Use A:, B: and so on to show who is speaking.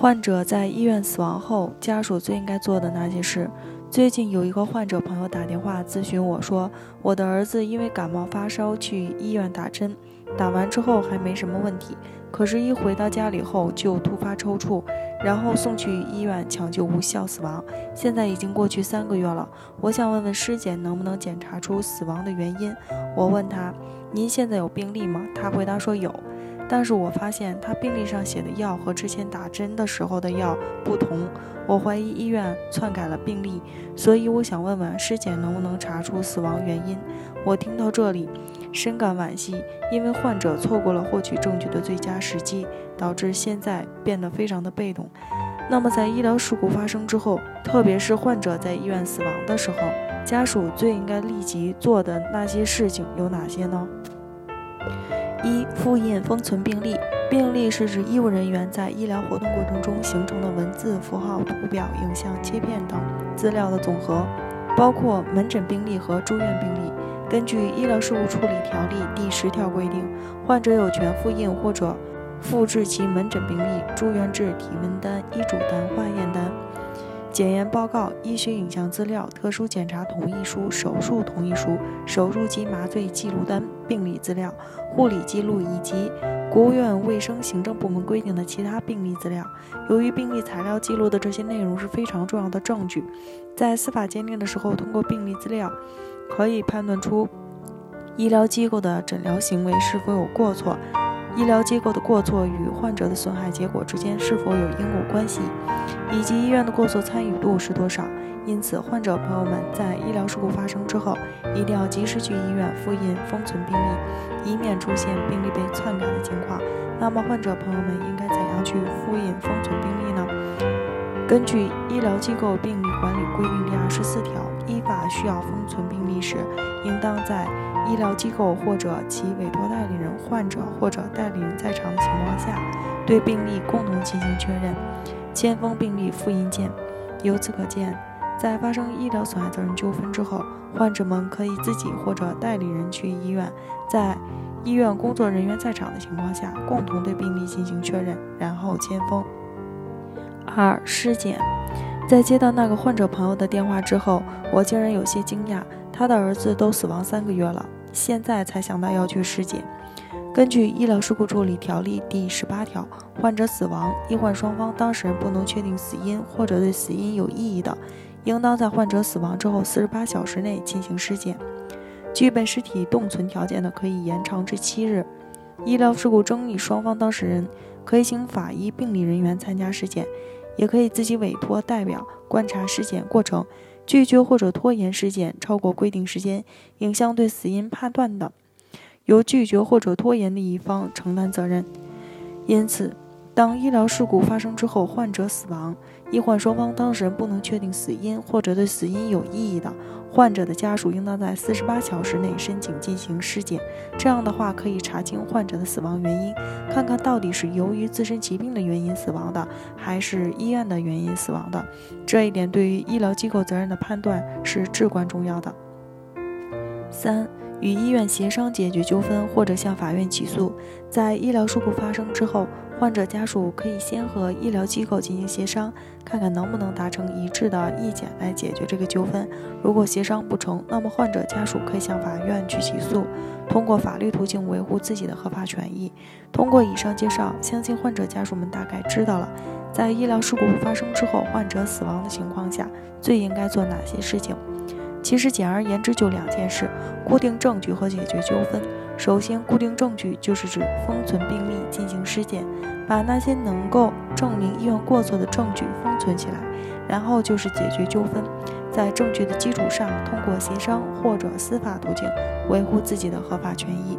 A: 患者在医院死亡后，家属最应该做的那些事。最近有一个患者朋友打电话咨询我说，我的儿子因为感冒发烧去医院打针，打完之后还没什么问题，可是，一回到家里后就突发抽搐，然后送去医院抢救无效死亡。现在已经过去三个月了，我想问问尸检能不能检查出死亡的原因。我问他：“您现在有病历吗？”他回答说有。但是我发现他病历上写的药和之前打针的时候的药不同，我怀疑医院篡改了病历，所以我想问问尸检能不能查出死亡原因。我听到这里，深感惋惜，因为患者错过了获取证据的最佳时机，导致现在变得非常的被动。那么在医疗事故发生之后，特别是患者在医院死亡的时候，家属最应该立即做的那些事情有哪些呢？一、复印封存病历。病历是指医务人员在医疗活动过程中形成的文字、符号、图表、影像、切片等资料的总和，包括门诊病历和住院病历。根据《医疗事务处理条例》第十条规定，患者有权复印或者复制其门诊病历、住院志、体温单、医嘱单、化验单。检验报告、医学影像资料、特殊检查同意书、手术同意书、手术及麻醉记录单、病理资料、护理记录以及国务院卫生行政部门规定的其他病历资料。由于病历材料记录的这些内容是非常重要的证据，在司法鉴定的时候，通过病历资料可以判断出医疗机构的诊疗行为是否有过错。医疗机构的过错与患者的损害结果之间是否有因果关系，以及医院的过错参与度是多少？因此，患者朋友们在医疗事故发生之后，一定要及时去医院复印封存病历，以免出现病历被篡改的情况。那么，患者朋友们应该怎样去复印封存病历呢？根据《医疗机构病历管理规定》第二十四条，依法需要封存病历时，应当在医疗机构或者其委托代理人、患者或者代理人在场的情况下，对病历共同进行确认，签封病历复印件。由此可见，在发生医疗损害责任纠纷之后，患者们可以自己或者代理人去医院，在医院工作人员在场的情况下，共同对病历进行确认，然后签封。二尸检，在接到那个患者朋友的电话之后，我竟然有些惊讶。他的儿子都死亡三个月了，现在才想到要去尸检。根据《医疗事故处理条例》第十八条，患者死亡，医患双方当事人不能确定死因或者对死因有异议的，应当在患者死亡之后四十八小时内进行尸检。具备尸体冻存条件的，可以延长至七日。医疗事故争议双方当事人可以请法医、病理人员参加尸检。也可以自己委托代表观察尸检过程，拒绝或者拖延尸检超过规定时间，影响对死因判断的，由拒绝或者拖延的一方承担责任。因此，当医疗事故发生之后，患者死亡，医患双方当事人不能确定死因或者对死因有异议的。患者的家属应当在四十八小时内申请进行尸检，这样的话可以查清患者的死亡原因，看看到底是由于自身疾病的原因死亡的，还是医院的原因死亡的。这一点对于医疗机构责任的判断是至关重要的。三、与医院协商解决纠纷，或者向法院起诉。在医疗事故发生之后。患者家属可以先和医疗机构进行协商，看看能不能达成一致的意见来解决这个纠纷。如果协商不成，那么患者家属可以向法院去起诉，通过法律途径维护自己的合法权益。通过以上介绍，相信患者家属们大概知道了，在医疗事故发生之后，患者死亡的情况下，最应该做哪些事情。其实简而言之就两件事：固定证据和解决纠纷。首先，固定证据就是指封存病例进行尸检，把那些能够证明医院过错的证据封存起来。然后就是解决纠纷，在证据的基础上，通过协商或者司法途径维护自己的合法权益。